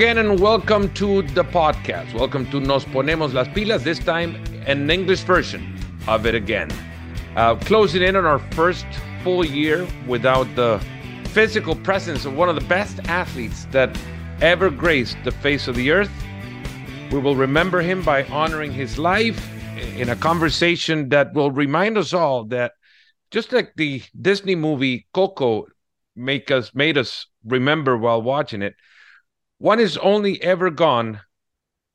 again, and welcome to the podcast. Welcome to Nos Ponemos las Pilas, this time an English version of it again. Uh, closing in on our first full year without the physical presence of one of the best athletes that ever graced the face of the earth. We will remember him by honoring his life in a conversation that will remind us all that just like the Disney movie Coco make us made us remember while watching it, one is only ever gone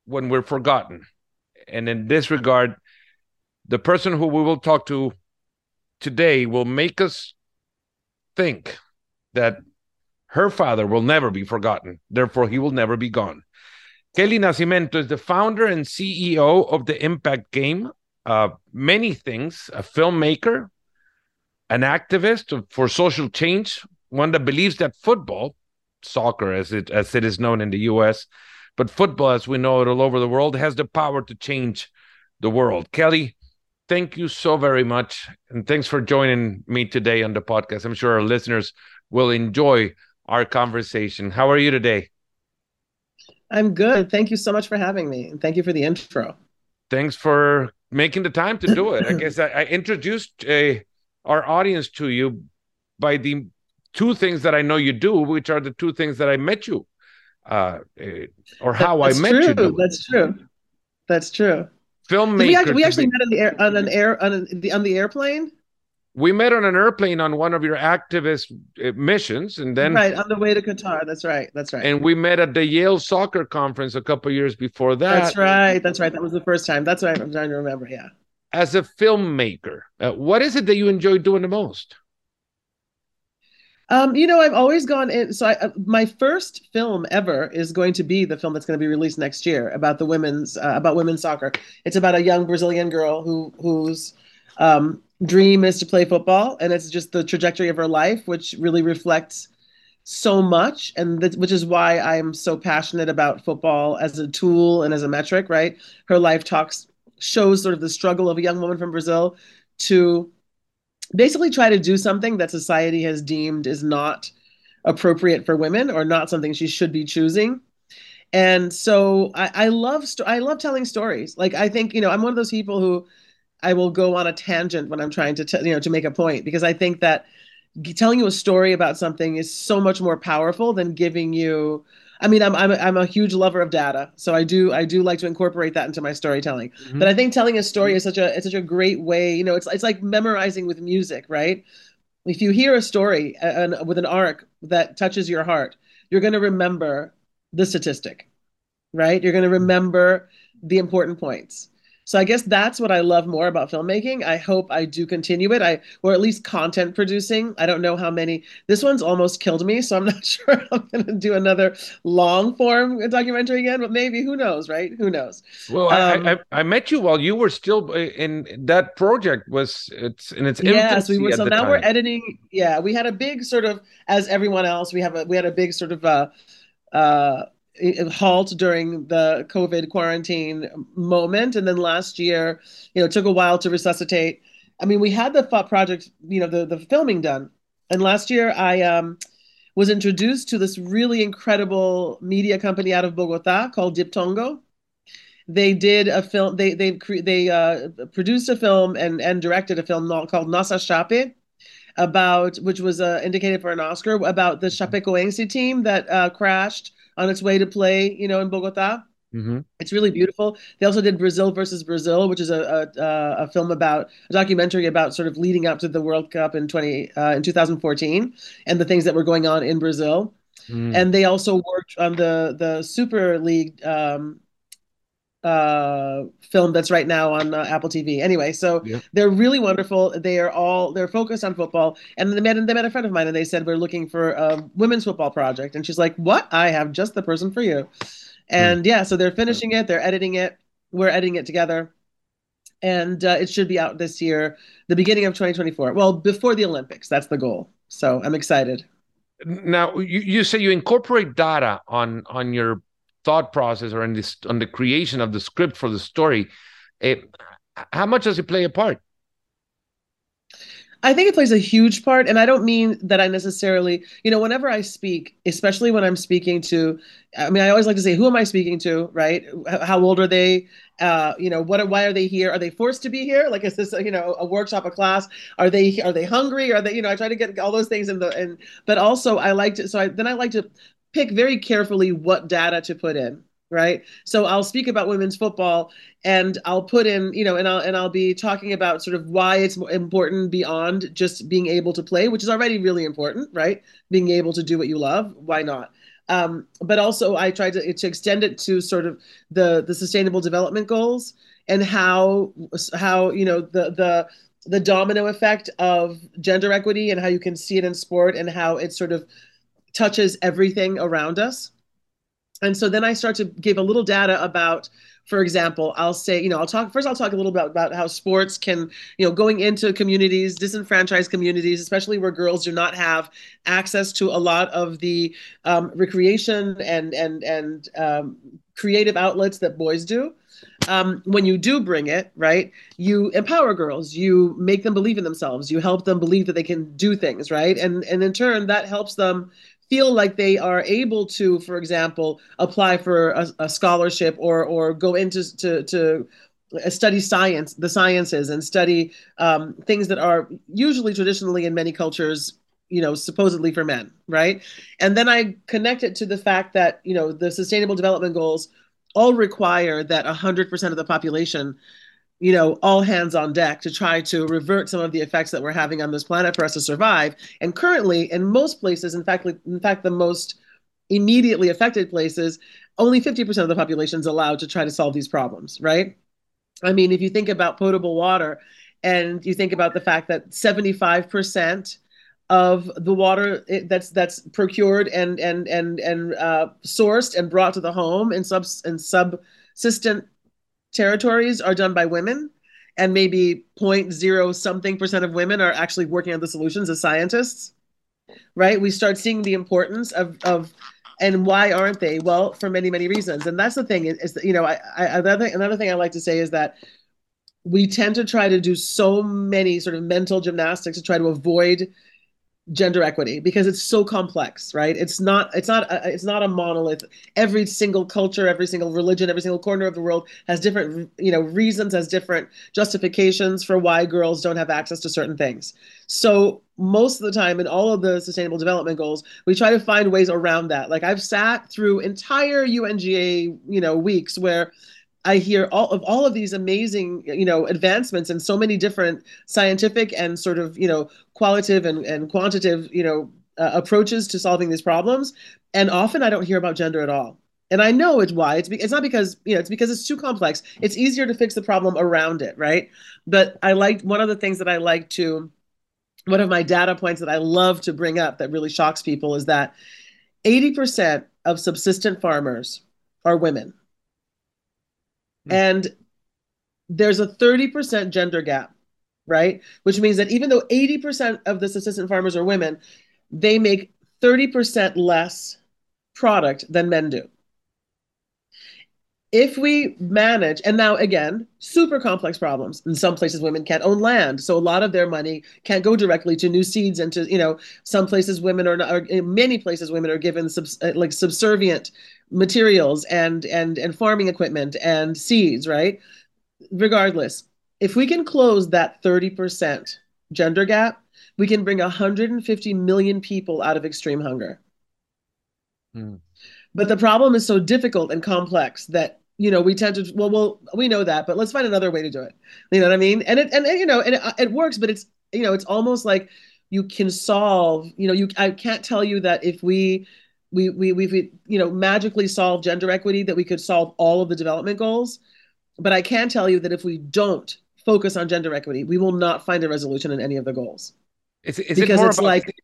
when we're forgotten. And in this regard, the person who we will talk to today will make us think that her father will never be forgotten. Therefore, he will never be gone. Kelly Nascimento is the founder and CEO of the Impact Game. Uh, many things, a filmmaker, an activist for social change, one that believes that football, soccer as it as it is known in the US, but football as we know it all over the world has the power to change the world. Kelly, thank you so very much and thanks for joining me today on the podcast. I'm sure our listeners will enjoy our conversation. How are you today? I'm good. Thank you so much for having me. And thank you for the intro. Thanks for making the time to do it. I guess I, I introduced a, our audience to you by the two things that I know you do, which are the two things that I met you, uh, eh, or how That's I met true. you. That's true. That's true. Filmmaker. We actually, we actually met on the air on an air on, an, the, on the airplane. we met on an airplane on one of your activist uh, missions, and then right on the way to Qatar. That's right. That's right. and we met at the Yale Soccer Conference a couple years before that. That's right. That's right. That was the first time. That's right. I'm trying to remember. Yeah. As a filmmaker, uh, what is it that you enjoy doing the most? Um, you know, I've always gone in. So, I, uh, my first film ever is going to be the film that's going to be released next year about the women's uh, about women's soccer. It's about a young Brazilian girl who whose um, dream is to play football, and it's just the trajectory of her life, which really reflects so much, and that, which is why I'm so passionate about football as a tool and as a metric. Right, her life talks shows sort of the struggle of a young woman from Brazil to basically try to do something that society has deemed is not appropriate for women or not something she should be choosing. And so I, I love sto- I love telling stories. Like I think you know I'm one of those people who I will go on a tangent when I'm trying to t- you know to make a point because I think that telling you a story about something is so much more powerful than giving you I mean, I'm I'm a, I'm a huge lover of data, so I do I do like to incorporate that into my storytelling. Mhm. But I think telling a story is such a it's such a great way. You know, it's it's like memorizing with music, right? If you hear a story and with an arc that touches your heart, you're going to remember the statistic, right? You're going to remember the important points. So I guess that's what I love more about filmmaking. I hope I do continue it. I or at least content producing. I don't know how many. This one's almost killed me, so I'm not sure I'm going to do another long form documentary again. But maybe who knows, right? Who knows? Well, I- Um, I, I I met you while you were still in that project was it's in its infancy Yes, we were. So now time. we're editing. Yeah, we had a big sort of, as everyone else, we have a we had a big sort of uh, uh, halt during the COVID quarantine moment, and then last year, you know, it took a while to resuscitate. I mean, we had the project, you know, the the filming done, and last year I um was introduced to this really incredible media company out of Bogota called Diptongo they did a film they they they uh, produced a film and and directed a film called Nossa Chape about which was uh, indicated for an Oscar about the Chapecoense team that uh, crashed on its way to play you know in Bogota Mhm. it's really beautiful they also did Brazil versus Brazil which is a a, a- film about a documentary about sort of leading up to the World Cup in 20 uh, in 2014 and the things that were going on in Brazil Mm. and they also worked on the the Super League um, uh, film that's right now on uh, Apple TV. Anyway, so Yeah. they're really wonderful. They are all they're focused on football. And they met they met a friend of mine, and they said we're looking for a women's football project. And she's like, "What? I have just the person for you." And yeah, so they're finishing it. They're editing it. We're editing it together. And uh, it should be out this year, the beginning of 2024. Well, before the Olympics, that's the goal. So I'm excited. Now you, you say you incorporate data on on your thought process or on this on the creation of the script for the story. Eh, how much does it play a part? I think it plays a huge part. And I don't mean that I necessarily, you know, whenever I speak, especially when I'm speaking to, I mean, I always like to say, who am I speaking to, right? How old are they? Uh, you know, what, Are, why are they here? Are they forced to be here? Like, is this, a, you know, a workshop, a class? Are they, are they hungry? Are they, you know, I try to get all those things in the, and, but also I like to, so I, then I like to pick very carefully what data to put in right? So i'll speak about women's football and i'll put in you know and i'll and i'll be talking about sort of why it's important beyond just being able to play which is already really important right? Being able to do what you love why not? Um, but also i try to, to extend it to sort of the the sustainable development goals and how how you know the the the domino effect of gender equity and how you can see it in sport and how it sort of touches everything around us and so then I start to give a little data about, for example, I'll say, you know, I'll talk first. I'll talk a little bit about, about how sports can, you know, going into communities, disenfranchised communities, especially where girls do not have access to a lot of the um, recreation and and and um, creative outlets that boys do. Um, when you do bring it, right, you empower girls, you make them believe in themselves, you help them believe that they can do things, right, and and in turn that helps them feel like they are able to, for example, apply for a, a scholarship or or go into to, to study science, the sciences, and study um, things that are usually traditionally in many cultures, you know, supposedly for men, right? And then I connect it to the fact that you know the Sustainable Development Goals all require that 100% of the population you know, all hands on deck to try to revert some of the effects that we're having on this planet for us to survive. And currently, in most places, in fact, in fact, the most immediately affected places, only 50% of the population is allowed to try to solve these problems, right? I mean, if you think about potable water and you think about the fact that 75% of the water that's that's procured and and and and uh, sourced and brought to the home in sub in subsistent territories are done by women and maybe 0.0 something percent of women are actually working on the solutions as scientists right? We start seeing the importance of of and why aren't they? Well for many many reasons. And that's the thing is, that you know I, I another another thing i like to say is that we tend to try to do so many sort of mental gymnastics to try to avoid gender equity because it's so complex right? It's not it's not a, it's not a monolith. Every single culture every single religion every single corner of the world has different you know reasons has different justifications for why girls don't have access to certain things. So most of the time in all of the sustainable development goals we try to find ways around that. Like i've sat through entire unga you know weeks where I hear all of all of these amazing, you know, advancements in so many different scientific and sort of, you know, qualitative and, and quantitative, you know, uh, approaches to solving these problems. And often I don't hear about gender at all. And I know it's why. It's be, it's not because you know it's because it's too complex. It's easier to fix the problem around it, right? But I like one of the things that I like to, one of my data points that I love to bring up that really shocks people is that 80% of subsistent farmers are women. Hmm. And there's a 30% gender gap, right? Which means that even though 80% of the subsistence farmers are women, they make 30% less product than men do. If we manage, and now again, super complex problems. In some places, women can't own land, so a lot of their money can't go directly to new seeds and to you know some places women are, not, in many places women are given subs, like subservient materials and and and farming equipment and seeds, right? Regardless, if we can close that 30% gender gap, we can bring 150 million people out of extreme hunger. Hmm. But the problem is so difficult and complex that you know we tend to well well we know that but let's find another way to do it you know what i mean and it and, and you know and it, it works but it's you know it's almost like you can solve you know you i can't tell you that if we we we we you know magically solve gender equity that we could solve all of the development goals. But i can tell you that if we don't focus on gender equity we will not find a resolution in any of the goals. Is, is because it more it's about, like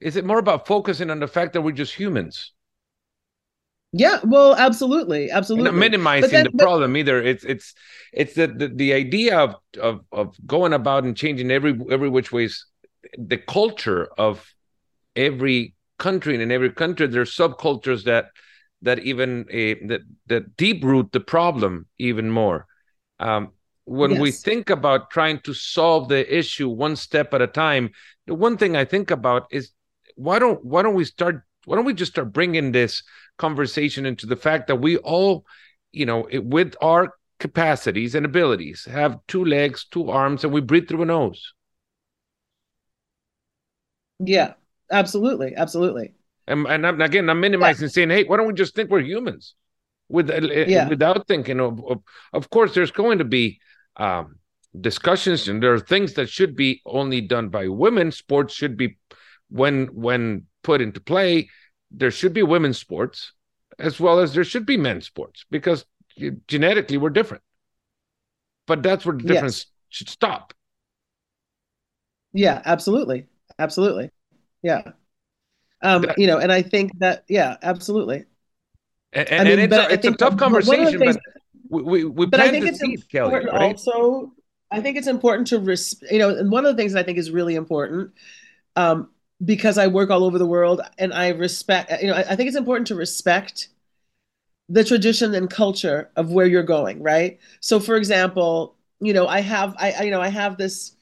is it more about focusing on the fact that we're just humans? Yeah well absolutely absolutely. Not minimizing then, the but, problem either. It's it's it's the, the the idea of of of going about and changing every every which ways the culture of every country and in every country there are subcultures that that even uh, that that deep root the problem even more. Um, when we think about trying to solve the issue one step at a time, the one thing I think about is why don't why don't we start why don't we just start bringing this conversation into the fact that we all, you know, it, with our capacities and abilities, have two legs, two arms, and we breathe through a nose. Yeah, absolutely, absolutely. And, and I'm, again, I'm minimizing, saying, hey, why don't we just think we're humans? With uh, Yeah. without thinking of, of, of course, there's going to be um, discussions, and there are things that should be only done by women. Sports should be, when when put into play, there should be women's sports as well as there should be men's sports because genetically we're different. But that's where the Yes. difference should stop. Yeah, absolutely. Absolutely. Yeah. Um, That- you know, and I think that, yeah, absolutely. And, I and, it's, a, it's a tough one of the conversation, things- but we we, But I think it's seed, Kelly, important right? also, I think it's important to, res you know, and one of the things that I think is really important, um, because I work all over the world and I respect, you know, I, I think it's important to respect the tradition and culture of where you're going, right? So, for example, you know, I have, I, I you know, I have this.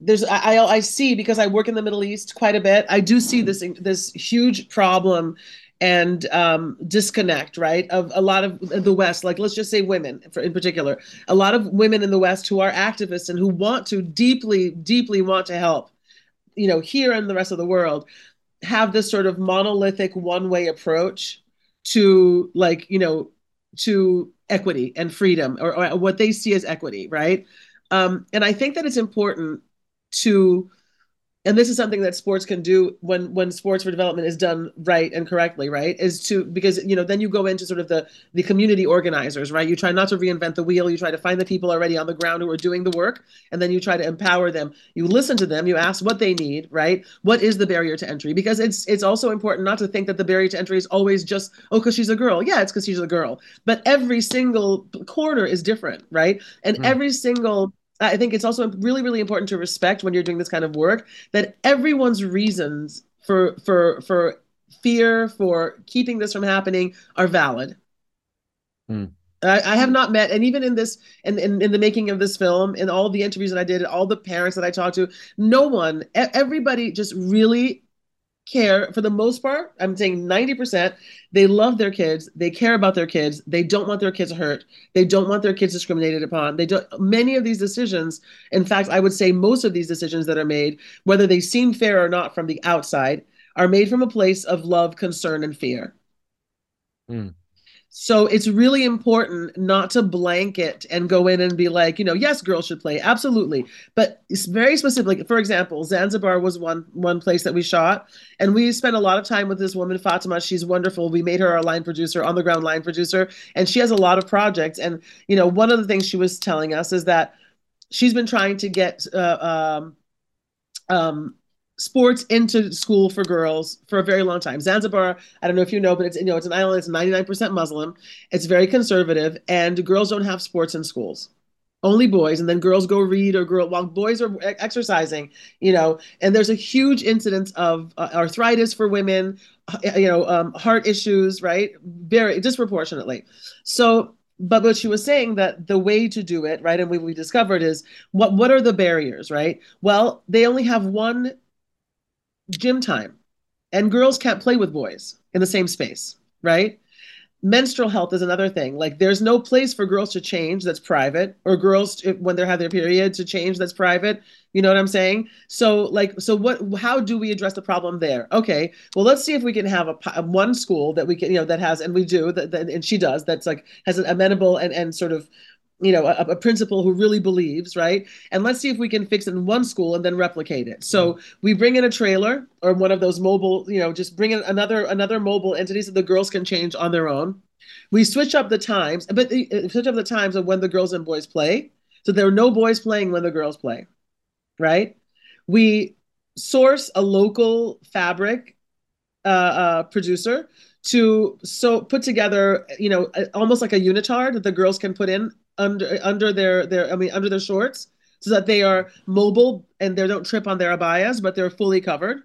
There's, I, I, see because I work in the Middle East quite a bit. I do see this, this huge problem and um, disconnect, right, of a lot of the West. Like, let's just say women, for, in particular, a lot of women in the West who are activists and who want to deeply, deeply want to help, you know, here and the rest of the world, have this sort of monolithic one-way approach to like you know to equity and freedom or, or what they see as equity right um, and i think that it's important to and this is something that sports can do when when sports for development is done right and correctly right? Is to because you know then you go into sort of the the community organizers right? You try not to reinvent the wheel. You try to find the people already on the ground who are doing the work and then you try to empower them. You listen to them. You ask what they need right? What is the barrier to entry? Because it's it's also important not to think that the barrier to entry is always just oh because she's a girl. Yeah it's because she's a girl. But every single corner is different right? And Mm. every single I think it's also really, really important to respect when you're doing this kind of work that everyone's reasons for for for fear for keeping this from happening are valid. Hmm. I, I have not met, and even in this, in, in in the making of this film, in all the interviews that I did, all the parents that I talked to, no one, everybody just really care for the most part. I'm saying 90%. They love their kids. They care about their kids. They don't want their kids hurt. They don't want their kids discriminated upon. They don't. Many of these decisions, in fact, I would say most of these decisions that are made, whether they seem fair or not from the outside, are made from a place of love, concern, and fear. Hmm. So it's really important not to blanket and go in and be like, you know, yes, girls should play, absolutely, but it's very specific. For example, Zanzibar was one one place that we shot, and we spent a lot of time with this woman, Fatima. She's wonderful. We made her our line producer, on the ground line producer, and she has a lot of projects. And you know, one of the things she was telling us is that she's been trying to get uh, um, um, sports into school for girls for a very long time. Zanzibar, I don't know if you know, but it's you know it's an island. It's 99% Muslim. It's very conservative, and girls don't have sports in schools. Only boys, and then girls go read or girl while boys are exercising. You know, and there's a huge incidence of uh, arthritis for women. You know, um, heart issues, right? Very disproportionately. So. But what she was saying that the way to do it, right, and we, we discovered is what what are the barriers, right? Well, they only have one gym time. And girls can't play with boys in the same space right? Menstrual health is another thing. Like there's no place for girls to change that's private or girls to, when they have their period to change that's private. You know what i'm saying? So like so what how do we address the problem there? Okay well let's see if we can have a, one school that we can you know that has and we do that, that and she does that's like has an amenable and and sort of you know a, a principal who really believes right? And let's see if we can fix it in one school and then replicate it. So we bring in a trailer or one of those mobile you know just bring in another another mobile entity so the girls can change on their own. We switch up the times but the, uh, switch up the times of when the girls and boys play. So there are no boys playing when the girls play right? We source a local fabric uh, uh, producer to so put together you know almost like a unitard that the girls can put in under under their their I mean under their shorts so that they are mobile and they don't trip on their abayas but they're fully covered.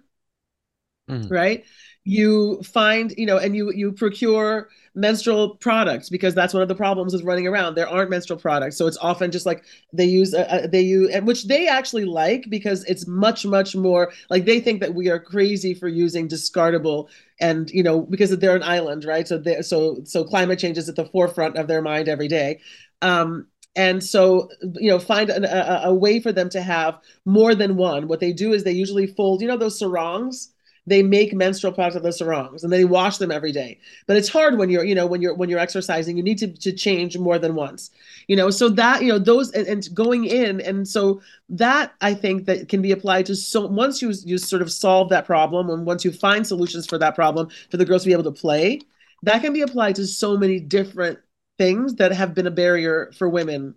Mhm. right? You find you know and you you procure menstrual products because that's one of the problems with running around. There aren't menstrual products. So it's often just like they use a, a, they use which they actually like because it's much much more like they think that we are crazy for using discardable and you know because they're an island right? So they so so climate change is at the forefront of their mind every day um and so you know find an, a, a way for them to have more than one. What they do is they usually fold you know those sarongs? They make menstrual products of those sarongs and they wash them every day. But it's hard when you're you know when you're when you're exercising you need to, to change more than once you know? So that you know those and, and going in and so that i think that can be applied to so once you you sort of solve that problem and once you find solutions for that problem for the girls to be able to play that can be applied to so many different things that have been a barrier for women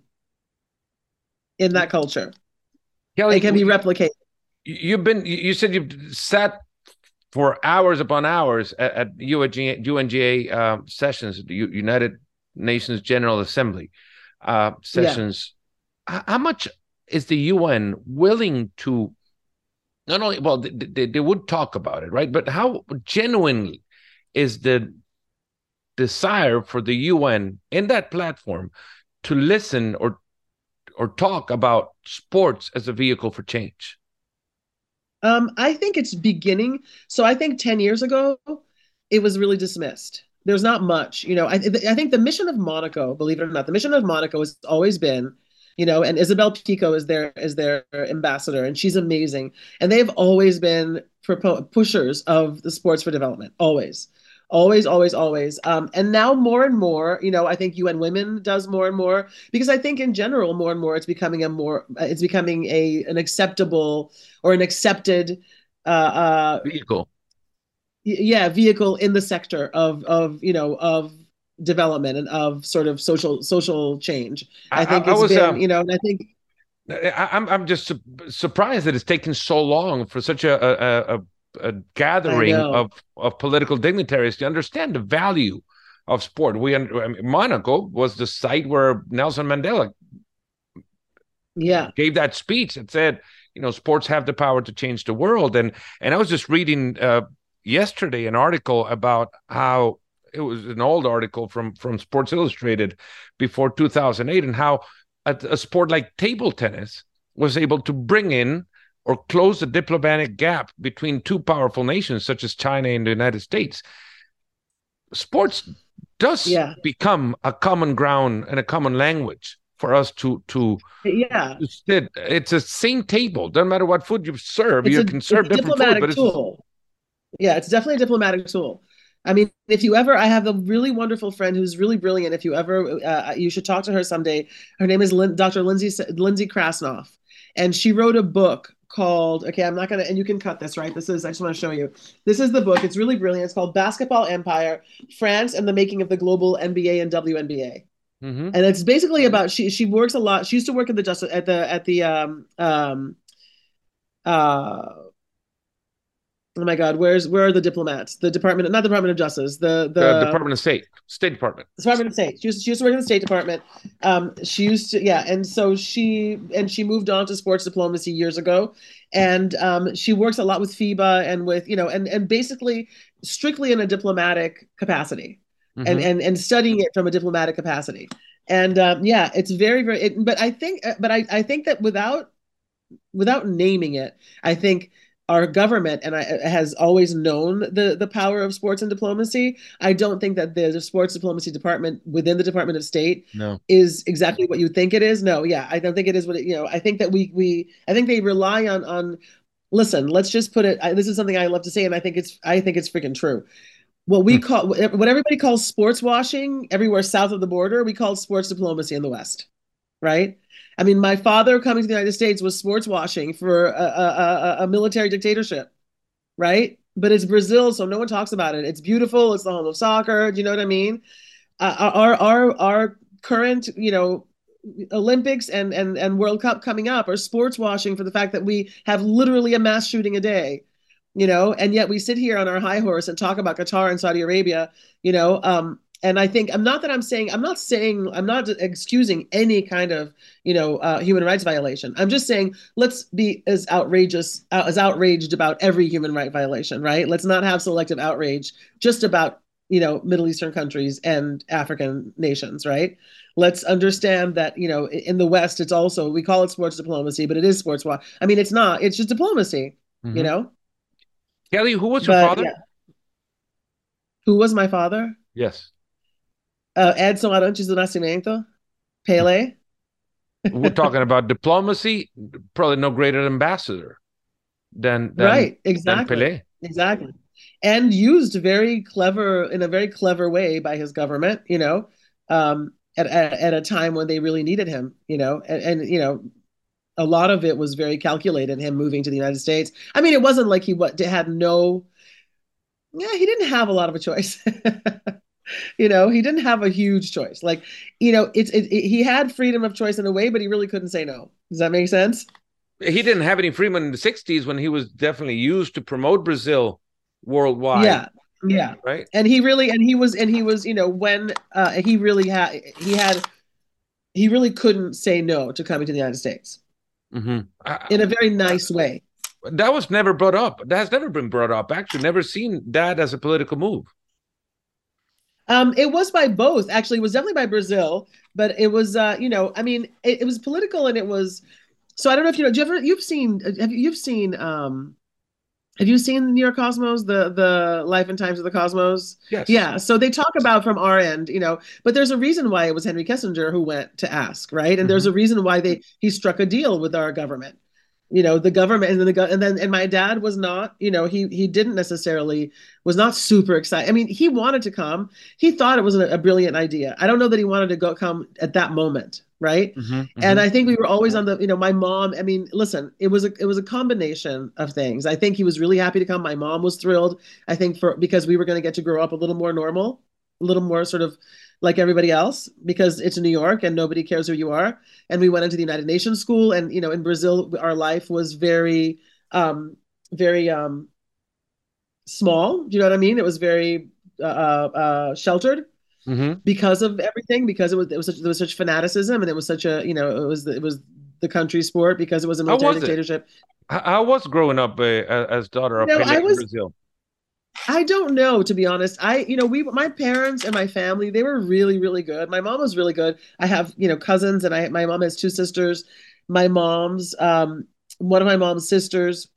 in that culture Kelly, it can be replicated you've been you said you've sat for hours upon hours at, at UNGA, UNGA uh, sessions, United Nations General Assembly uh, sessions. Yeah. How much is the UN willing to not only well they, they, they, would talk about it right but how genuinely is the desire for the UN in that platform to listen or or talk about sports as a vehicle for change um, I think it's beginning. So I think 10 years ago, it was really dismissed. There's not much, you know. I, I think the mission of Monaco, believe it or not, the mission of Monaco has always been, you know, and Isabelle Picco is their is their ambassador, and she's amazing. And they've always been pushers of the sports for development, always always always always. Um, and now more and more you know i think un women does more and more because i think in general more and more it's becoming a more it's becoming a an acceptable or an accepted uh, uh vehicle. Yeah vehicle in the sector of of you know of development and of sort of social social change. I, I think I, it's I was, been um, you know and i think I'm I'm just su- surprised that it's taken so long for such a, a, a a gathering of of political dignitaries to understand the value of sport. We I mean, Monaco was the site where Nelson Mandela yeah. gave that speech and said you know sports have the power to change the world. And and I was just reading uh, yesterday an article about how it was an old article from from Sports Illustrated before 2008 and how a, a sport like table tennis was able to bring in or close the diplomatic gap between two powerful nations such as China and the United States. Sports does yeah. become a common ground and a common language for us to to yeah sit. It's a same table. Doesn't matter what food you serve, it's you a, can serve different food, but tool. It's... Yeah, it's definitely a diplomatic tool. I mean, if you ever, I have a really wonderful friend who's really brilliant. If you ever, uh, you should talk to her someday. Her name is Lin- Dr. Lindsay Lindsay Krasnoff, and she wrote a book called okay i'm not gonna and you can cut this right? This is i just want to show you. This is the book. It's really brilliant. It's called basketball empire france and the making of the global nba and WNBA mm-hmm. and it's basically about she she works a lot she used to work at the justice at the at the um um uh oh my god where's where are the diplomats? The department not the department of justice the the uh, department of state state department. Department of state. She used, she used to work in the state department. Um she used to yeah and so she and she moved on to sports diplomacy years ago. And um she works a lot with fiba and with you know and and basically strictly in a diplomatic capacity mm-hmm. and and and studying it from a diplomatic capacity. And um yeah it's very very it, but i think but i i think that without without naming it i think our government and I, has always known the the power of sports and diplomacy. I don't think that the sports diplomacy department within the Department of State no. is exactly what you think it is. No, yeah, I don't think it is what it, you know. I think that we we I think they rely on on. Listen, let's just put it. I, this is something I love to say, and I think it's I think it's freaking true. What we hmm. call what everybody calls sports washing everywhere south of the border, we call sports diplomacy in the West, right? I mean, my father coming to the United States was sports washing for a, a, a, military dictatorship, right? But it's Brazil, so no one talks about it. It's beautiful. It's the home of soccer. Do you know what I mean? Uh, our our our current, you know, Olympics and and and World Cup coming up are sports washing for the fact that we have literally a mass shooting a day, you know, and yet we sit here on our high horse and talk about Qatar and Saudi Arabia, you know, um, and I think I'm not that I'm saying I'm not saying I'm not excusing any kind of you know uh, human rights violation. I'm just saying let's be as outrageous uh, as outraged about every human right violation, right? Let's not have selective outrage just about you know Middle Eastern countries and African nations, right? Let's understand that you know in the West it's also we call it sports diplomacy, but it is sports. I mean, it's not. It's just diplomacy, mm-hmm. you know. Kelly, who was your but, father? Yeah. Who was my father? Yes uh, Edson Arantes do Nascimento, Pele. We're talking about diplomacy, probably no greater ambassador than, than right, exactly, than Pele. exactly, and used very clever in a very clever way by his government. You know, um, at, at, at a time when they really needed him. You know, and, and you know, a lot of it was very calculated. Him moving to the United States. I mean, it wasn't like he what had no. Yeah, he didn't have a lot of a choice. you know he didn't have a huge choice. Like you know it's it, it, he had freedom of choice in a way but he really couldn't say no. Does that make sense? He didn't have any freedom in the 60s when he was definitely used to promote brazil worldwide. Yeah. Yeah. Right? And he really and he was and he was you know when uh he really had he had he really couldn't say no to coming to the united states. Mm-hmm. in a very nice way. That was never brought up. That has never been brought up. Actually never seen that as a political move um, it was by both. Actually, it was definitely by Brazil, but it was, uh, you know, I mean, it, it, was political and it was. So I don't know if you know. Do you ever you've seen have you, you've seen um, have you seen New York Cosmos, the the life and times of the Cosmos? Yes. Yeah. So they talk about from our end, you know, but there's a reason why it was Henry Kissinger who went to ask, right? And mm-hmm. there's a reason why they he struck a deal with our government you know the government and then the and then and my dad was not you know he he didn't necessarily was not super excited i mean he wanted to come. He thought it was a, a brilliant idea. I don't know that he wanted to go come at that moment right? Mm-hmm, mm-hmm. and i think we were always on the you know my mom i mean listen it was a it was a combination of things. I think he was really happy to come. My mom was thrilled i think for because we were going to get to grow up a little more normal a little more sort of like everybody else because it's New York and nobody cares who you are. And we went into the United Nations school, and you know, in Brazil, our life was very, um, very um, small. Do you know what I mean? It was very uh, uh, uh sheltered. Mm-hmm. Because of everything, because it was it was such, there was such fanaticism, and it was such a you know it was it was the country sport because it was a military dictatorship. It? How was growing up uh, as daughter of know, I was, Brazil? I don't know, to be honest. I, you know, we, my parents and my family, they were really, really good. My mom was really good. I have, you know, cousins, and I, my mom has two sisters. My mom's, um, one of my mom's sisters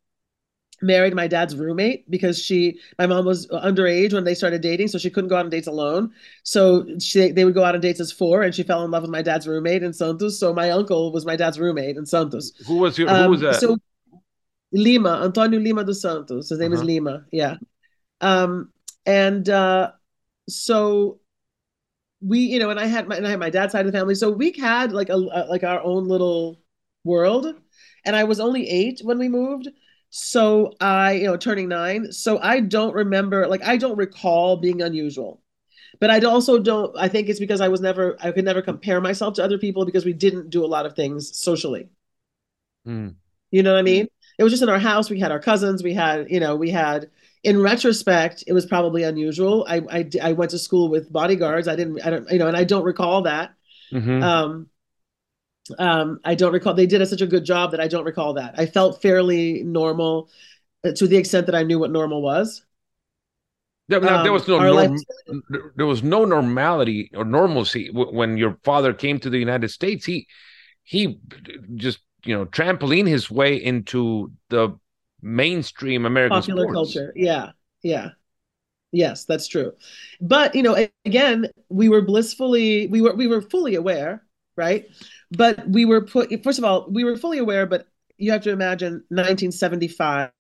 married my dad's roommate because she, my mom was underage when they started dating, so she couldn't go out on dates alone. So she, they would go out on dates as four, and she fell in love with my dad's roommate in Santos. So my uncle was my dad's roommate in Santos. Who was your, who um, was that? So Lima, Antonio Lima dos Santos. His name uh-huh. is Lima. Yeah. Um, and uh, so we, you know, and I had my and I had my dad's side of the family, so we had like a, a like our own little world. And I was only eight when we moved, so I, you know, turning nine. So I don't remember, like, I don't recall being unusual. But I also don't. I think it's because I was never, I could never compare myself to other people because we didn't do a lot of things socially. Mm. You know what I mean? It was just in our house. We had our cousins. We had, you know, we had in retrospect, it was probably unusual. I, I, I went to school with bodyguards. I didn't, I don't, you know, and I don't recall that. Mm-hmm. Um, um, I don't recall. They did a, such a good job that I don't recall that. I felt fairly normal uh, to the extent that I knew what normal was. Yeah, um, there was no norm, there was no normality or normalcy when your father came to the United States. He he just you know trampoline his way into the mainstream American popular sports. culture. Yeah, yeah, yes, that's true. But you know, again, we were blissfully we were we were fully aware, right? But we were put first of all, we were fully aware, but you have to imagine 1975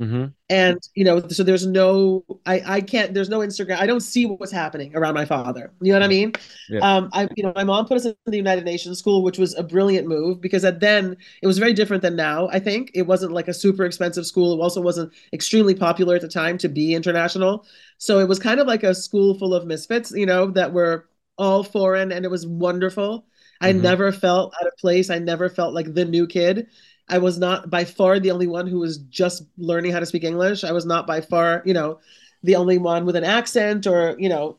Mm-hmm. And you know, so there's no, I, I can't, there's no Instagram. I don't see what's happening around my father. You know what I mean? Yeah. Um, I, you know, my mom put us in the United Nations school, which was a brilliant move because at then it was very different than now. I think it wasn't like a super expensive school. It also wasn't extremely popular at the time to be international. So it was kind of like a school full of misfits, you know, that were all foreign, and it was wonderful. I mm-hmm. never felt out of place. I never felt like the new kid. I was not by far the only one who was just learning how to speak English. I was not by far, you know, the only one with an accent or, you know,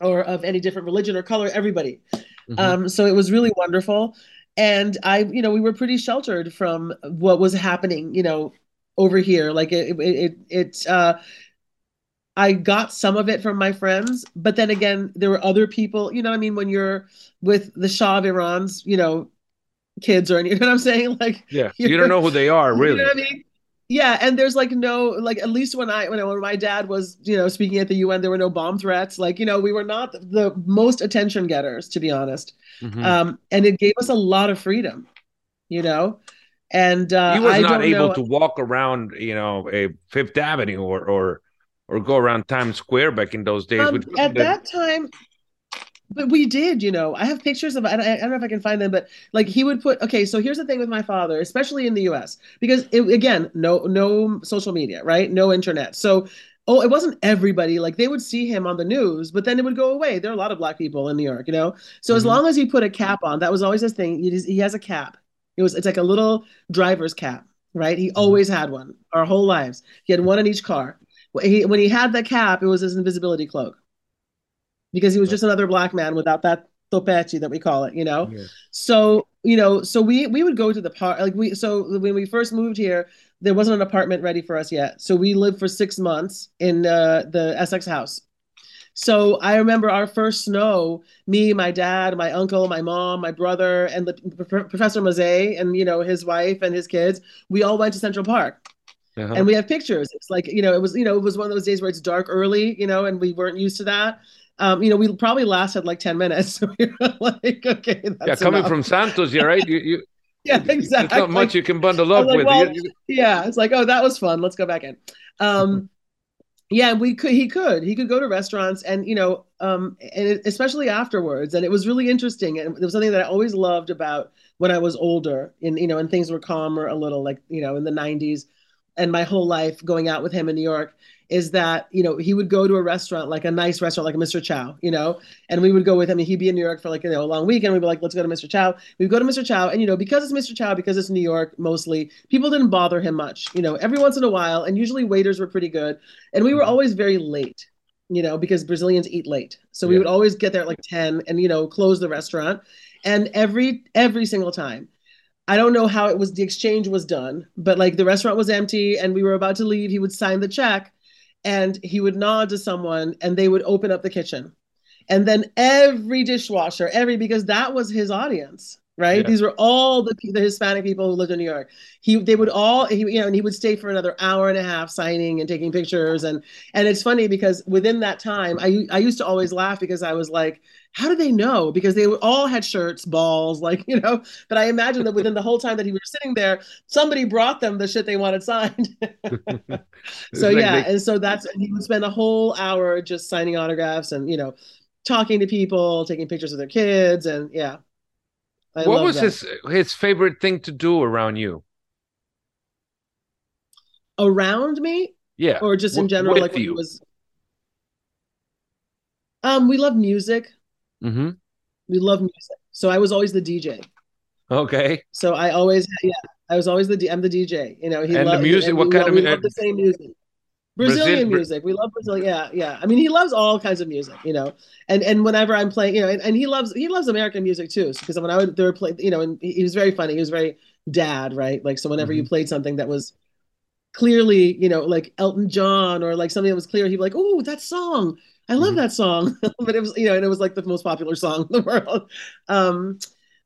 or of any different religion or color, everybody. Mm-hmm. Um, so it was really wonderful. And I, you know, we were pretty sheltered from what was happening, you know, over here. Like it, it, it, it uh, I got some of it from my friends, but then again, there were other people, you know I mean? When you're with the Shah of Iran's, you know, kids or, you know what I'm saying? Like, yeah, you don't know who they are, really. You know I mean? Yeah, and there's like no like at least when I when, I, when my dad was you know speaking at the UN, there were no bomb threats. Like you know we were not the most attention getters to be honest, mm-hmm. um, and it gave us a lot of freedom, you know. And uh, he was not able know, to walk around, you know, a Fifth Avenue or or or go around Times Square back in those days. Um, at that time, but we did, you know. I have pictures of. I don't know if I can find them, but like he would put. Okay, so here's the thing with my father, especially in the U.S., because it, again, no, no social media, right? No internet. So, oh, it wasn't everybody. Like they would see him on the news, but then it would go away. There are a lot of black people in New York, you know. So mm-hmm. as long as he put a cap on, that was always his thing. He, he has a cap. It was. It's like a little driver's cap, right? He mm-hmm. always had one. Our whole lives, he had one in each car. He, when he had the cap, it was his invisibility cloak because he was just another black man without that topechi that we call it, you know. Yeah. So you know, so we we would go to the park like we so when we first moved here, there wasn't an apartment ready for us yet, so we lived for six months in uh, the Essex house. So I remember our first snow, me, my dad, my uncle, my mom, my brother, and the, Professor Mazzei and you know his wife and his kids. We all went to Central Park. Uh-huh. And we have pictures. It's like, you know, it was, you know, it was one of those days where it's dark early, you know, and we weren't used to that um, you know, we probably lasted like 10 minutes. So we were like, okay. yeah, coming enough. from Santos, yeah, right? You, you, yeah, exactly. There's not much you can bundle up like, with. Well, yeah, it's like, oh, that was fun. Let's go back in. Um, yeah, we could. He could. He could go to restaurants, and you know, um, and it, especially afterwards. And it was really interesting, and it was something that I always loved about when I was older, and you know, and things were calmer a little, like you know, in the '90s, and my whole life going out with him in New York is that you know he would go to a restaurant like a nice restaurant like a Mr. Chow, you know, and we would go with him. And he'd be in New York for like you know a long weekend. We'd be like, let's go to Mr. Chow. We'd go to Mr. Chow, and you know because it's Mr. Chow, because it's New York mostly, people didn't bother him much. You know, every once in a while, and usually waiters were pretty good, and we were mm-hmm. always very late. You know, because Brazilians eat late, so we yeah. would always get there at like ten, and you know close the restaurant. And every every single time, I don't know how it was the exchange was done, but like the restaurant was empty and we were about to leave, he would sign the check and he would nod to someone and they would open up the kitchen. And then every dishwasher every because that was his audience right? Yeah. these were all the, the hispanic people who lived in new york. He they would all he, you know and he would stay for another hour and a half signing and taking pictures. And and it's funny because within that time i i used to always laugh because i was like how do they know? Because they all had shirts, balls, like, you know, but I imagine that within the whole time that he was sitting there, somebody brought them the shit they wanted signed. so like yeah. They... And so that's, he would spend a whole hour just signing autographs and, you know, talking to people, taking pictures of their kids. And yeah. I what was that. his, his favorite thing to do around you? Around me? Yeah. Or just in general, like you. was, um, we love music. Mm-hmm. We love music. So I was always the DJ. Okay. So I always, yeah, I was always the, D, I'm the DJ. You know, he and loved, the music. what kind of music? We love the same music. Brazilian Brazil, music. We love Brazil. Yeah, yeah. I mean, he loves all kinds of music, you know. And and whenever I'm playing, you know, and, and he loves he loves American music too. Because when I would there were play, you know, and he, he, was very funny. He was very dad, right? Like so, whenever mm-hmm. you played something that was clearly, you know, like Elton John or like something that was clear, he'd be like, "Oh, that song." I love mm-hmm. that song, but it was you know, and it was like the most popular song in the world. Um,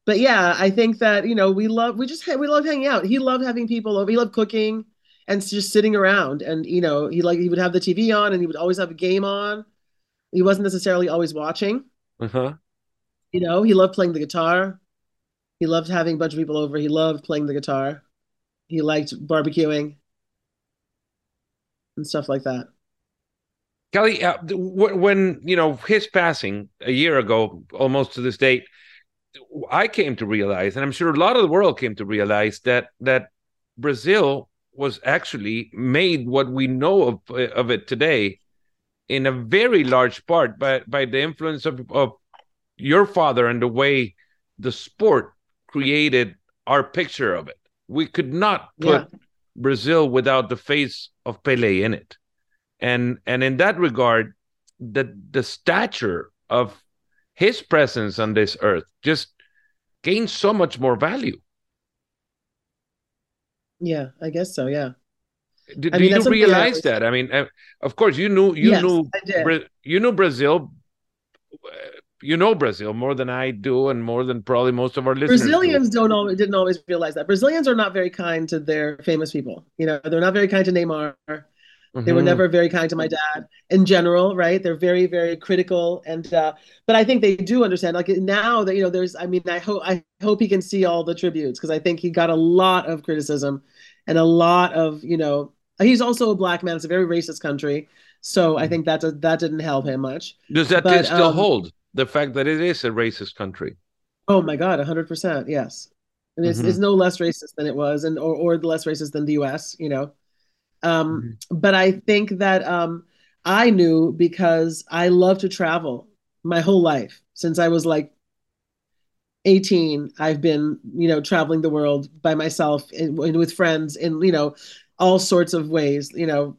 but yeah, I think that you know we love we just we love hanging out. He loved having people over. He loved cooking and just sitting around. And you know, he like he would have the TV on, and he would always have a game on. He wasn't necessarily always watching. Uh-huh. You know, he loved playing the guitar. He loved having a bunch of people over. He loved playing the guitar. He liked barbecuing and stuff like that. Kelly, uh, when you know his passing a year ago, almost to this date, I came to realize, and I'm sure a lot of the world came to realize that that Brazil was actually made what we know of of it today, in a very large part by by the influence of of your father and the way the sport created our picture of it. We could not put yeah. Brazil without the face of Pele in it and and in that regard the the stature of his presence on this earth just gains so much more value. Yeah, I guess so. Yeah. Do, do mean, you realize that? I mean, uh, of course, you knew you yes, knew you knew Brazil. You know Brazil more than I do, and more than probably most of our listeners. Brazilians do. not always didn't always realize that. Brazilians are not very kind to their famous people. You know, they're not very kind to Neymar. Mm-hmm. They were mm-hmm. never very kind to my dad in general, right? They're very, very critical, and uh, but I think they do understand. Like now that you know, there's. I mean, I hope I hope he can see all the tributes because I think he got a lot of criticism and a lot of you know He's also a black man. It's a very racist country, so I think that that didn't help him much. Does that but, still um, hold the fact that it is a racist country? Oh my God, hundred percent, yes. And it's, mm-hmm. it's no less racist than it was, and or or less racist than the U.S. You know, um, mm-hmm. but I think that um, I knew because I love to travel my whole life since I was like 18 i've been you know traveling the world by myself and, and with friends and you know all sorts of ways. You know,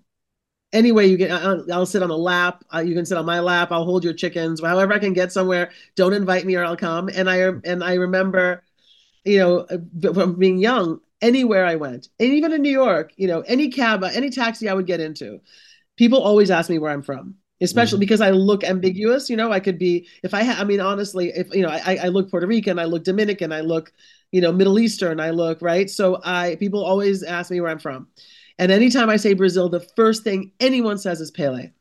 any way you get, I'll, I'll sit on a lap. Uh, you can sit on my lap. I'll hold your chickens. However, I can get somewhere. Don't invite me, or I'll come. And I and I remember, you know, uh, from being young, anywhere I went, and even in New York, you know, any cab, any taxi I would get into, people always ask me where I'm from especially mm-hmm. because I look ambiguous. You know, I could be if I ha- I mean honestly, if you know, I, I look Puerto Rican, I look Dominican, I look you know, Middle Eastern, I look, right? So I people always ask me where I'm from. And anytime I say Brazil, the first thing anyone says is Pelé.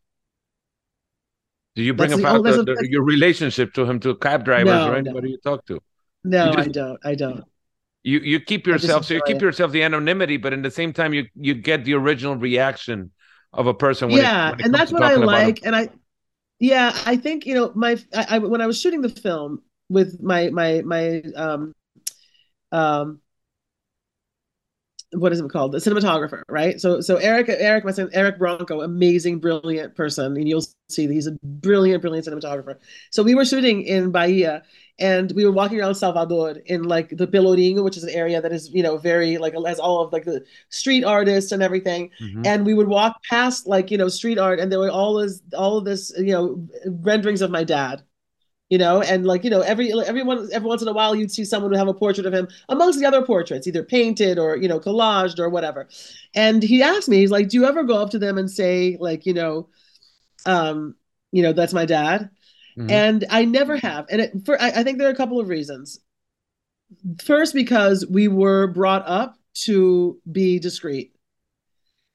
Do you bring That's about the, the, the, your relationship to him to cab drivers no, or anybody no. you talk to? No, I don't. I don't. You you keep yourself so you keep it. yourself the anonymity, but in the same time you you get the original reaction of a person. yeah, it, it and that's what I like. And I, yeah, I think you know my I, I when I was shooting the film with my my my um um what is it called the cinematographer right so so eric eric my son eric bronco amazing brilliant person and you'll see he's a brilliant brilliant cinematographer so we were shooting in bahia and we were walking around salvador in like the pelourinho which is an area that is you know very like has all of like the street artists and everything mm-hmm. and we would walk past like you know street art and there were all this all of this you know renderings of my dad you know, and like you know, every everyone every once in a while you'd see someone who have a portrait of him amongst the other portraits, either painted or you know collaged or whatever. And he asked me, he's like, "Do you ever go up to them and say like, you know, um, you know, that's my dad?" Mm-hmm. And I never have, and it, for I, I think there are a couple of reasons. First, because we were brought up to be discreet.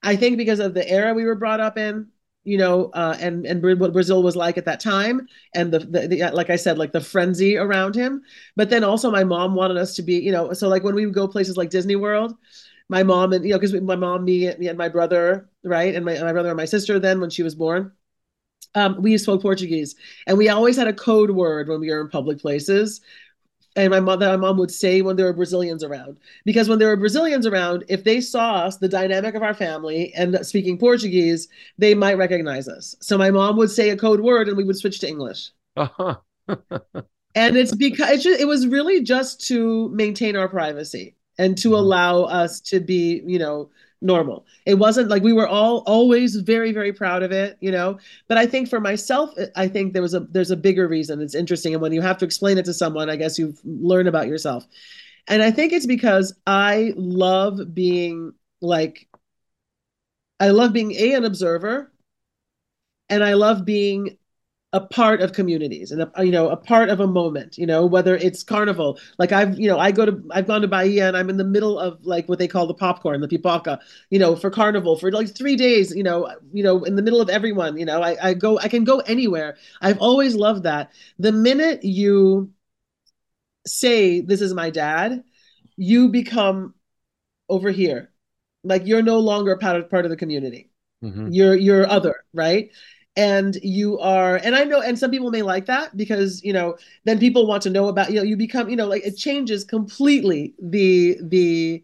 I think because of the era we were brought up in, you know, uh, and and what Brazil was like at that time, and the, the, the, like I said, like the frenzy around him. But then also, my mom wanted us to be, you know, so like when we would go places like Disney World, my mom and you know, because my mom, me, and my brother, right, and my my brother and my sister, then when she was born, um, we spoke Portuguese, and we always had a code word when we were in public places and my mother my mom would say when there were brazilians around because when there were brazilians around if they saw us the dynamic of our family and speaking portuguese they might recognize us so my mom would say a code word and we would switch to english uh-huh. and it's because it, just, it was really just to maintain our privacy and to mm-hmm. allow us to be you know normal. It wasn't like we were all always very very proud of it, you know. But I think for myself, uh, I think there was a there's a bigger reason. It's interesting, and when you have to explain it to someone, I guess you learn about yourself. And I think it's because I love being like, I love being a an observer, and I love being a part of communities and a, you know a part of a moment you know whether it's carnival. Like i've you know i go to i've gone to bahia and i'm in the middle of like what they call the popcorn the pipoca you know for carnival for like three days you know you know in the middle of everyone you know. I, I go i can go anywhere. I've always loved that. The minute you say this is my dad you become over here. Like you're no longer part of part of the community. Mm-hmm. you're you're other right and you are and i know and some people may like that because you know then people want to know about you know you become you know like it changes completely the the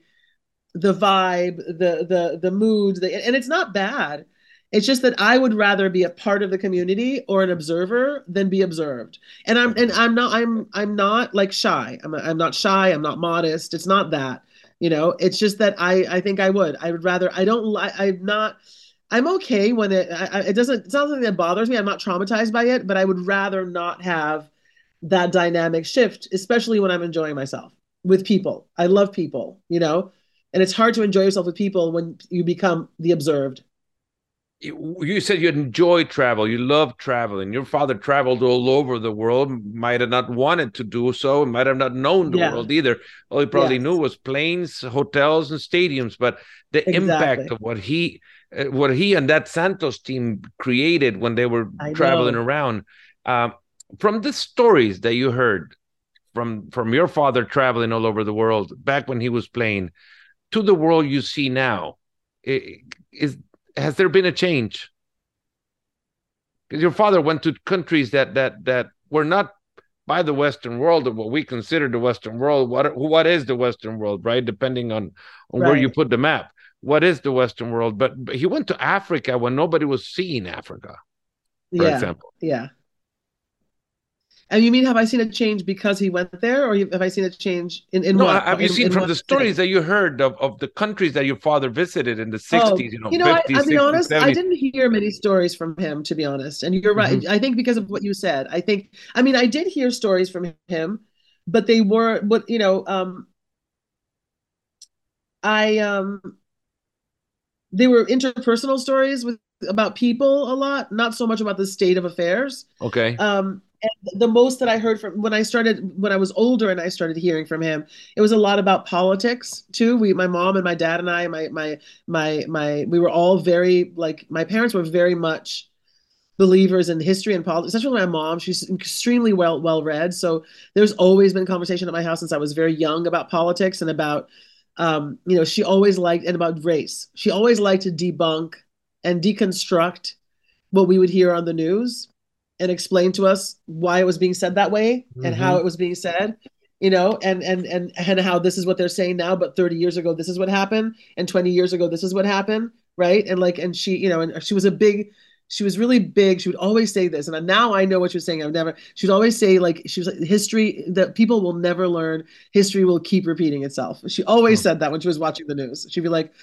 the vibe the the the mood the, and it's not bad. It's just that i would rather be a part of the community or an observer than be observed. And i'm and i'm not i'm i'm not like shy. I'm, I'm not shy. I'm not modest. It's not that you know. It's just that i i think i would. I would rather i don't i i'm not I'm okay when it I, it doesn't it's not something that bothers me. I'm not traumatized by it, but I would rather not have that dynamic shift, especially when I'm enjoying myself with people. I love people, you know, and it's hard to enjoy yourself with people when you become the observed. You said you enjoy travel, you love traveling. Your father traveled all over the world, might have not wanted to do so, might have not known the yeah. world either. All he probably knew was planes, hotels, and stadiums. But the exactly. impact of what he, what he and that Santos team created when they were I traveling know. around, um, from the stories that you heard from from your father traveling all over the world back when he was playing to the world you see now is has there been a change because your father went to countries that that that were not by the western world or what we consider the western world what what is the western world right depending on on right. where you put the map what is the western world but, but he went to africa when nobody was seeing africa for yeah. example yeah and you mean have I seen a change because he went there, or have I seen a change in in no, what? Have you in, seen in from the stories that you heard of, of the countries that your father visited in the sixties? Oh, you know, you know, 50s, I, I 60s, honest, 70s. I didn't hear many stories from him, to be honest. And you're right. Mm-hmm. I think because of what you said. I think. I mean, I did hear stories from him, but they were what you know. Um, I um, they were interpersonal stories with about people a lot, not so much about the state of affairs. Okay. Um and the most that I heard from when I started when I was older and I started hearing from him, it was a lot about politics too. We, my mom and my dad and I, my my my my, we were all very like my parents were very much believers in history and politics. Especially my mom, she's extremely well well read. So there's always been conversation at my house since I was very young about politics and about, um, you know, she always liked and about race. She always liked to debunk and deconstruct what we would hear on the news and explain to us why it was being said that way mm-hmm. and how mm-hmm. it was being said you know and and and and how this is what they're saying now but 30 years ago this is what happened and 20 years ago this is what happened right and like and she you know and she was a big she was really big she would always say this and now i know what you're saying i've never she would always say like she was like history that people will never learn history will keep repeating itself she always oh. said that when she was watching the news she'd be like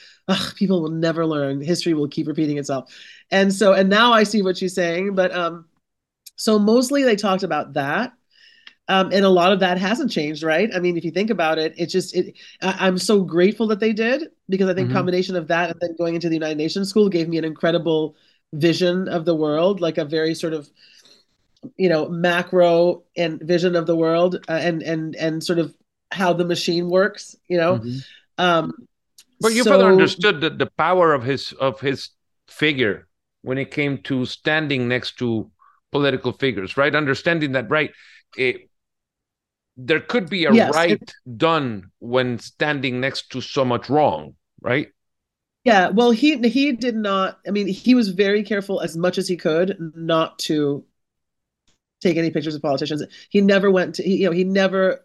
people will never learn history will keep repeating itself and so and now i see what she's saying but um so mostly they talked about that. Um, and a lot of that hasn't changed, right? I mean, if you think about it, it's just it. I, am so grateful that they did because I think mm-hmm. combination of that and then going into the United Nations school gave me an incredible vision of the world, like a very sort of, you know, macro and vision of the world, uh, and and and sort of how the machine works, you know. Mm-hmm. Um, but your so, father understood the, the power of his of his figure when it came to standing next to political figures, right? Understanding that, right? It, there could be a yes, right it, done when standing next to so much wrong, right? Yeah, well, he he did not. I mean, he was very careful as much as he could not to take any pictures of politicians. He never went to, he, you know, he never,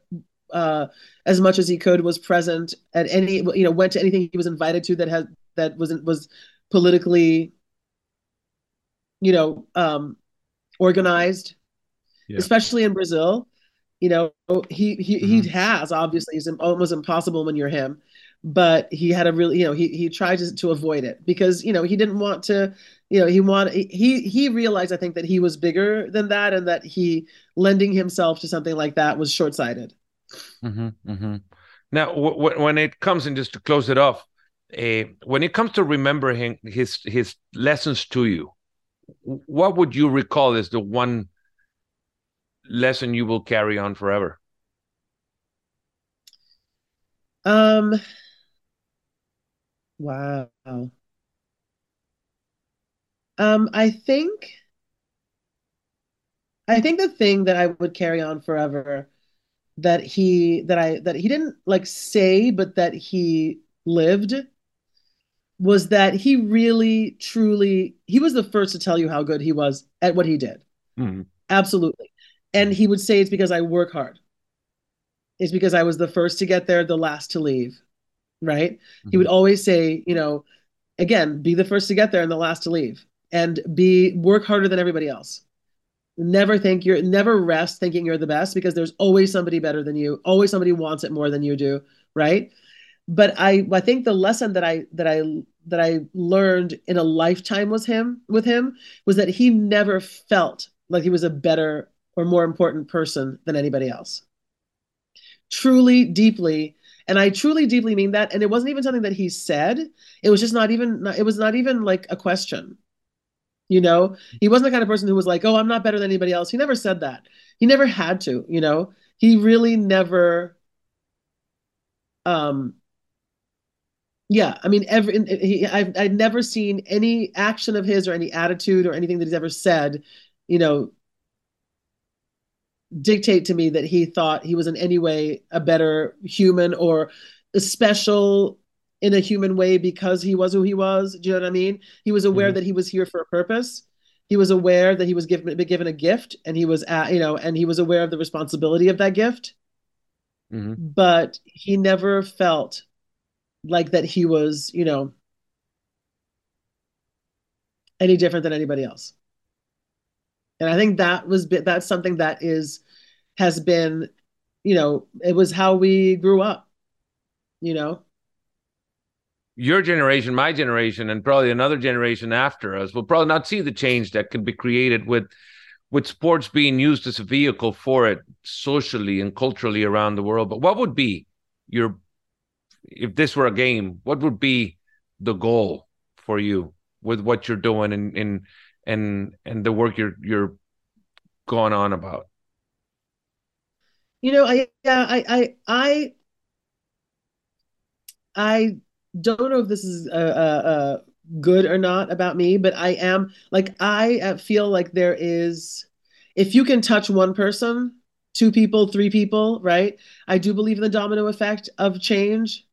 uh, as much as he could, was present at any, you know, went to anything he was invited to that had that wasn't was politically, you know, um, organized, yeah. especially in Brazil. You know, he he mm-hmm. he has obviously it's almost impossible when you're him, but he had a really you know he he tried to, to avoid it because you know he didn't want to you know he wanted he he realized I think that he was bigger than that and that he lending himself to something like that was short sighted. Mm-hmm, mm-hmm. Now, w- when it comes and just to close it off, uh, when it comes to remembering his his lessons to you, what would you recall as the one lesson you will carry on forever? Um wow. Um I think I think the thing that I would carry on forever that he that I that he didn't like say but that he lived was that he really truly he was the first to tell you how good he was at what he did mm-hmm. absolutely and he would say it's because i work hard it's because i was the first to get there the last to leave right mm-hmm. he would mm-hmm. always say you know again be the first to get there and the last to leave and be work harder than everybody else never think you're never rest thinking you're the best because there's always somebody better than you always somebody wants it more than you do right but I I think the lesson that I that I that I learned in a lifetime was him with him was that he never felt like he was a better or more important person than anybody else. Truly, deeply, and I truly, deeply mean that. And it wasn't even something that he said. It was just not even. It was not even like a question. You know, he wasn't the kind of person who was like, "Oh, I'm not better than anybody else." He never said that. He never had to. You know, he really never. Um, yeah, I mean, every he, I've I've never seen any action of his or any attitude or anything that he's ever said, you know, dictate to me that he thought he was in any way a better human or special in a human way because he was who he was. Do you know what I mean? He was aware mm-hmm. that he was here for a purpose. He was aware that he was given given a gift, and he was at, you know, and he was aware of the responsibility of that gift. Mm-hmm. But he never felt like that he was, you know, any different than anybody else. And I think that was that's something that is has been, you know, it was how we grew up, you know. Your generation, my generation, and probably another generation after us will probably not see the change that can be created with with sports being used as a vehicle for it socially and culturally around the world. But what would be your if this were a game, what would be the goal for you with what you're doing and and and and the work you're you're going on about? You know, I yeah, I I I I don't know if this is a, a, a good or not about me, but I am like I uh, feel like there is if you can touch one person, two people, three people, right? I do believe in the domino effect of change.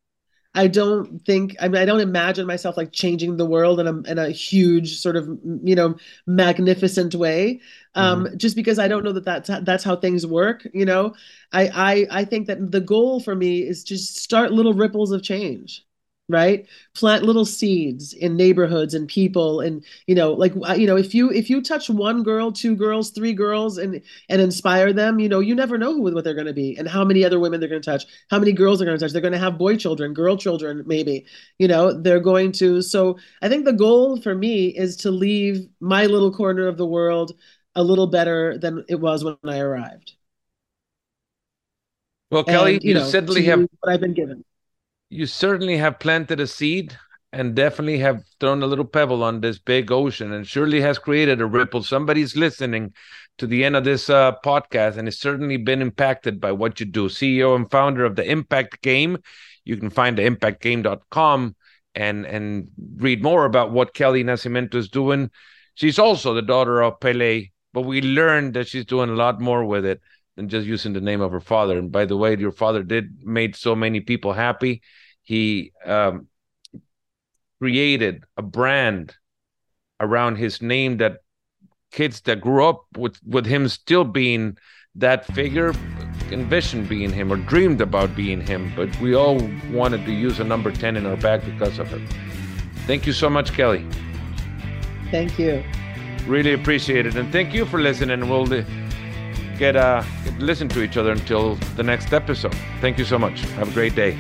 I don't think I mean I don't imagine myself like changing the world in a in a huge sort of you know magnificent way. Um mm-hmm. just because I don't know that that's that's how things work you know? I I I think that the goal for me is just start little ripples of change right? Plant little seeds in neighborhoods and people and you know like uh, you know if you if you touch one girl two girls three girls and and inspire them you know you never know who what they're going to be and how many other women they're going to touch how many girls they're going to touch. They're going to have boy children girl children maybe you know they're going to. So i think the goal for me is to leave my little corner of the world a little better than it was when i arrived. Well kely and, you, you know, certainly have what i've been given you certainly have planted a seed and definitely have thrown a little pebble on this big ocean and surely has created a ripple. Somebody's listening to the end of this uh, podcast and has certainly been impacted by what you do. CEO and founder of the Impact Game. You can find the impactgame.com and and read more about what Kely Nascimento is doing. She's also the daughter of Pelé, but we learned that she's doing a lot more with it than just using the name of her father. And by the way, your father did made so many people happy. He um, created a brand around his name that kids that grew up with with him still being that figure envisioned being him or dreamed about being him. But we all wanted to use a number 10 in our bag because of it thank you so much kely. Thank you. Really appreciate it. And thank you for listening. We'll get uh get listen to each other until the next episode. Thank you so much. Have a great day.